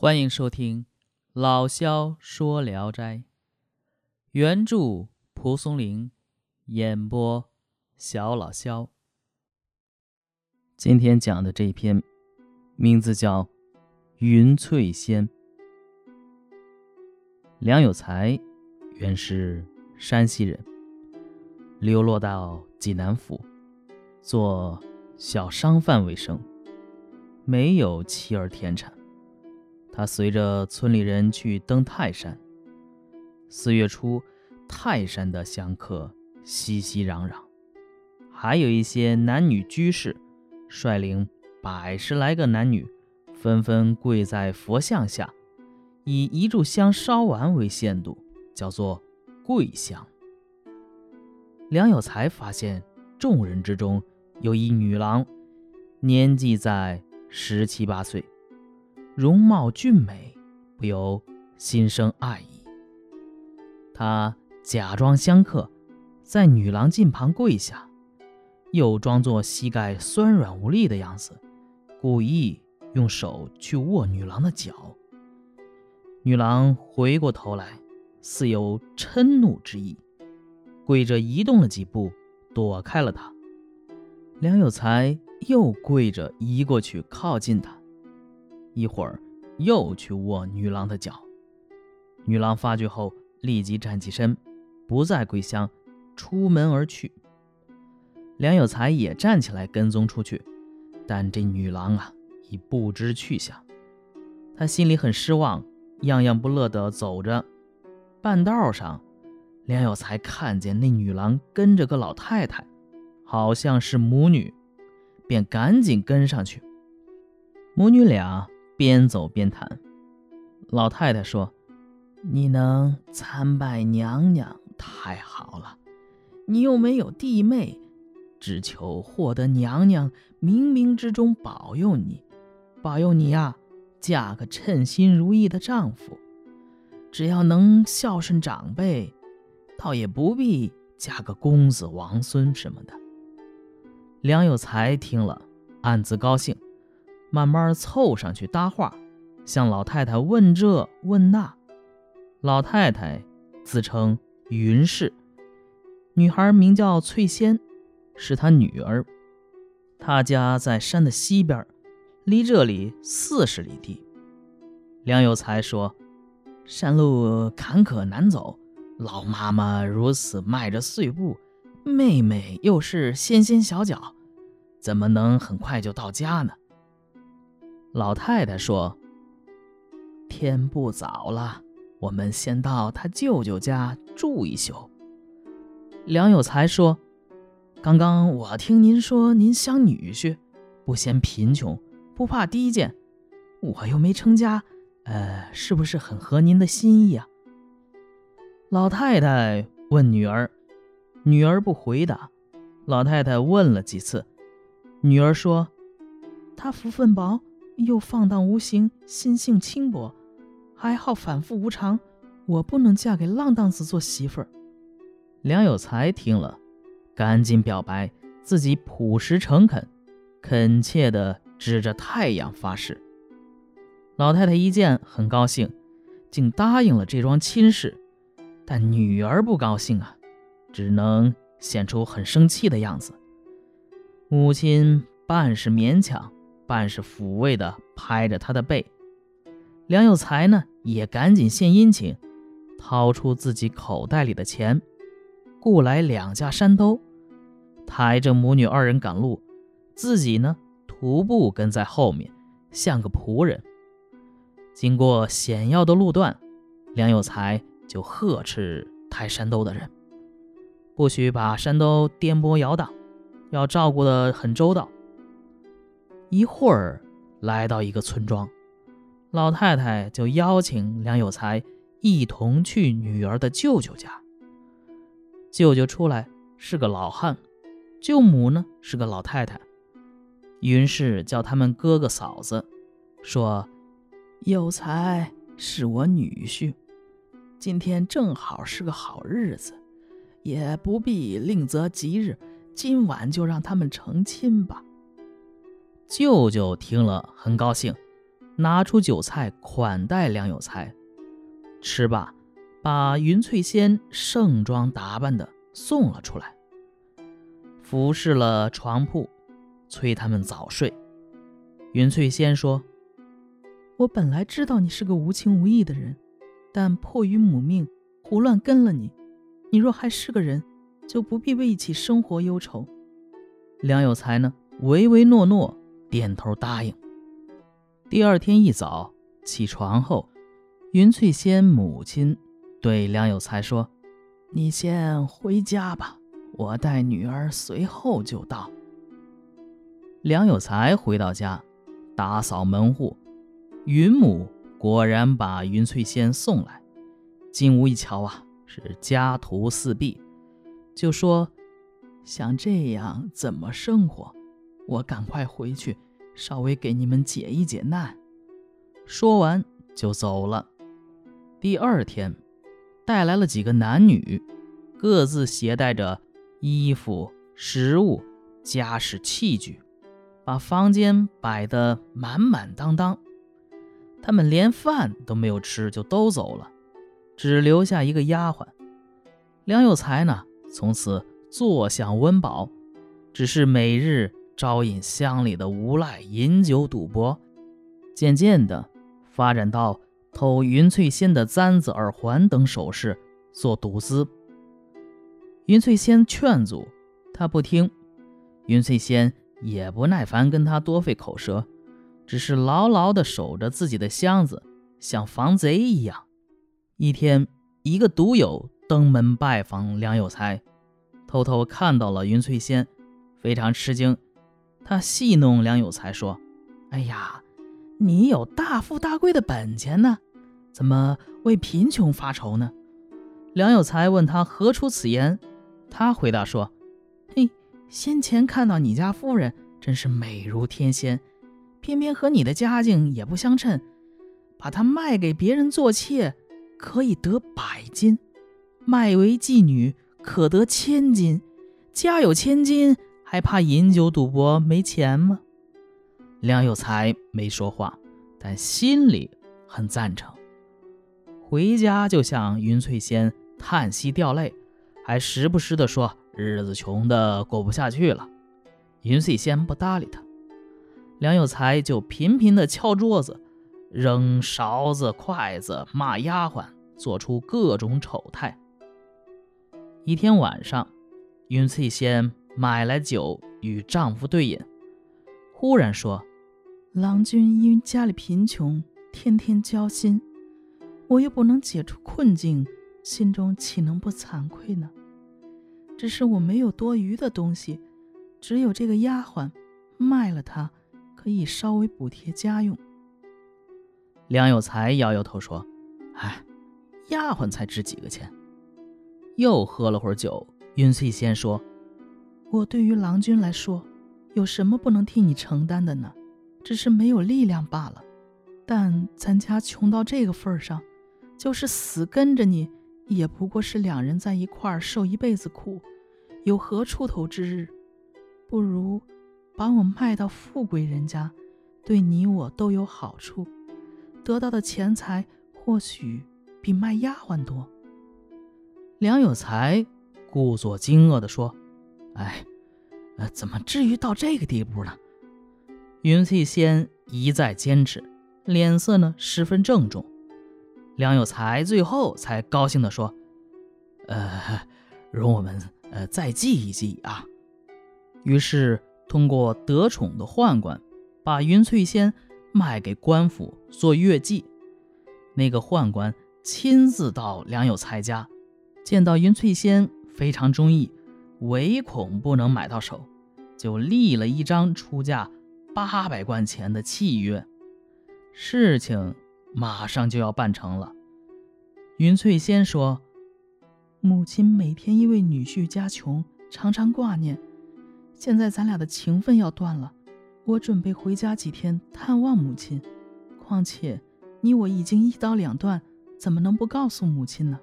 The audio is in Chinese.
欢迎收听《老萧说聊斋》，原著蒲松龄，演播小老萧。今天讲的这篇名字叫《云翠仙》。梁有才原是山西人，流落到济南府，做小商贩为生，没有妻儿田产。他随着村里人去登泰山。四月初，泰山的香客熙熙攘攘，还有一些男女居士率领百十来个男女，纷纷跪在佛像下，以一炷香烧完为限度，叫做跪香。梁有才发现众人之中有一女郎，年纪在十七八岁。容貌俊美，不由心生爱意。他假装相客，在女郎近旁跪下，又装作膝盖酸软无力的样子，故意用手去握女郎的脚。女郎回过头来，似有嗔怒之意，跪着移动了几步，躲开了他。梁有才又跪着移过去，靠近他。一会儿，又去握女郎的脚。女郎发觉后，立即站起身，不再归乡，出门而去。梁有才也站起来跟踪出去，但这女郎啊，已不知去向。他心里很失望，样样不乐地走着。半道上，梁有才看见那女郎跟着个老太太，好像是母女，便赶紧跟上去。母女俩。边走边谈，老太太说：“你能参拜娘娘太好了，你又没有弟妹，只求获得娘娘冥冥之中保佑你，保佑你呀，嫁个称心如意的丈夫。只要能孝顺长辈，倒也不必嫁个公子王孙什么的。”梁有才听了，暗自高兴。慢慢凑上去搭话，向老太太问这问那。老太太自称云氏，女孩名叫翠仙，是她女儿。她家在山的西边，离这里四十里地。梁有才说：“山路坎坷难走，老妈妈如此迈着碎步，妹妹又是纤纤小脚，怎么能很快就到家呢？”老太太说：“天不早了，我们先到他舅舅家住一宿。”梁有才说：“刚刚我听您说您想女婿，不嫌贫穷，不怕低贱，我又没成家，呃，是不是很合您的心意啊？”老太太问女儿，女儿不回答。老太太问了几次，女儿说：“他福分薄。”又放荡无形，心性轻薄，还好反复无常。我不能嫁给浪荡子做媳妇儿。梁有才听了，赶紧表白自己朴实诚恳，恳切地指着太阳发誓。老太太一见很高兴，竟答应了这桩亲事。但女儿不高兴啊，只能显出很生气的样子。母亲半是勉强。半是抚慰的拍着他的背，梁有才呢也赶紧献殷勤，掏出自己口袋里的钱，雇来两架山兜，抬着母女二人赶路，自己呢徒步跟在后面，像个仆人。经过险要的路段，梁有才就呵斥抬山兜的人，不许把山兜颠簸摇荡，要照顾得很周到。一会儿来到一个村庄，老太太就邀请梁有才一同去女儿的舅舅家。舅舅出来是个老汉，舅母呢是个老太太。云氏叫他们哥哥嫂子，说：“有才是我女婿，今天正好是个好日子，也不必另择吉日，今晚就让他们成亲吧。”舅舅听了很高兴，拿出酒菜款待梁有才。吃罢，把云翠仙盛装打扮的送了出来，服侍了床铺，催他们早睡。云翠仙说：“我本来知道你是个无情无义的人，但迫于母命，胡乱跟了你。你若还是个人，就不必为一起生活忧愁。”梁有才呢，唯唯诺诺，点头答应。第二天一早起床后。云翠仙母亲对梁有才说：“你先回家吧，我带女儿随后就到。”梁有才回到家，打扫门户，云母果然把云翠仙送来。进屋一瞧啊，是家徒四壁，就说：“像这样怎么生活？我赶快回去，稍微给你们解一解难。”说完就走了。第二天，带来了几个男女，各自携带着衣服、食物、家饰器具，把房间摆得满满当当。他们连饭都没有吃就都走了，只留下一个丫鬟。梁有才呢，从此坐享温饱，只是每日招引乡里的无赖饮酒赌博，渐渐的发展到。偷云翠仙的簪子、耳环等首饰做赌资。云翠仙劝阻，他不听。云翠仙也不耐烦跟他多费口舌，只是牢牢地守着自己的箱子，像防贼一样。一天，一个赌友登门拜访梁有才，偷偷看到了云翠仙，非常吃惊。他戏弄梁有才说：“哎呀，你有大富大贵的本钱呢。”怎么为贫穷发愁呢？梁有才问他何出此言，他回答说：“嘿，先前看到你家夫人真是美如天仙，偏偏和你的家境也不相称，把她卖给别人做妾，可以得百金；卖为妓女，可得千金。家有千金，还怕饮酒赌博没钱吗？”梁有才没说话，但心里很赞成。回家就向云翠仙叹息掉泪，还时不时地说日子穷的过不下去了。云翠仙不搭理他，梁有才就频频地敲桌子，扔勺子、筷子，骂丫鬟，做出各种丑态。一天晚上，云翠仙买来酒与丈夫对饮，忽然说：“郎君因家里贫穷，天天交心。”我又不能解除困境，心中岂能不惭愧呢？只是我没有多余的东西，只有这个丫鬟，卖了她，可以稍微补贴家用。梁有才摇摇头说：“哎，丫鬟才值几个钱。”又喝了会儿酒，云翠仙说：“我对于郎君来说，有什么不能替你承担的呢？只是没有力量罢了。但咱家穷到这个份上。”就是死跟着你，也不过是两人在一块儿受一辈子苦，有何出头之日？不如把我卖到富贵人家，对你我都有好处，得到的钱财或许比卖丫鬟多。梁有才故作惊愕地说：“哎，呃，怎么至于到这个地步呢？”云翠仙一再坚持，脸色呢十分郑重。梁有才最后才高兴地说：“呃，容我们呃再计一计啊。”于是通过得宠的宦官，把云翠仙卖给官府做月妓。那个宦官亲自到梁有才家，见到云翠仙非常中意，唯恐不能买到手，就立了一张出价八百贯钱的契约。事情。马上就要办成了。云翠仙说：“母亲每天因为女婿家穷，常常挂念。现在咱俩的情分要断了，我准备回家几天探望母亲。况且你我已经一刀两断，怎么能不告诉母亲呢？”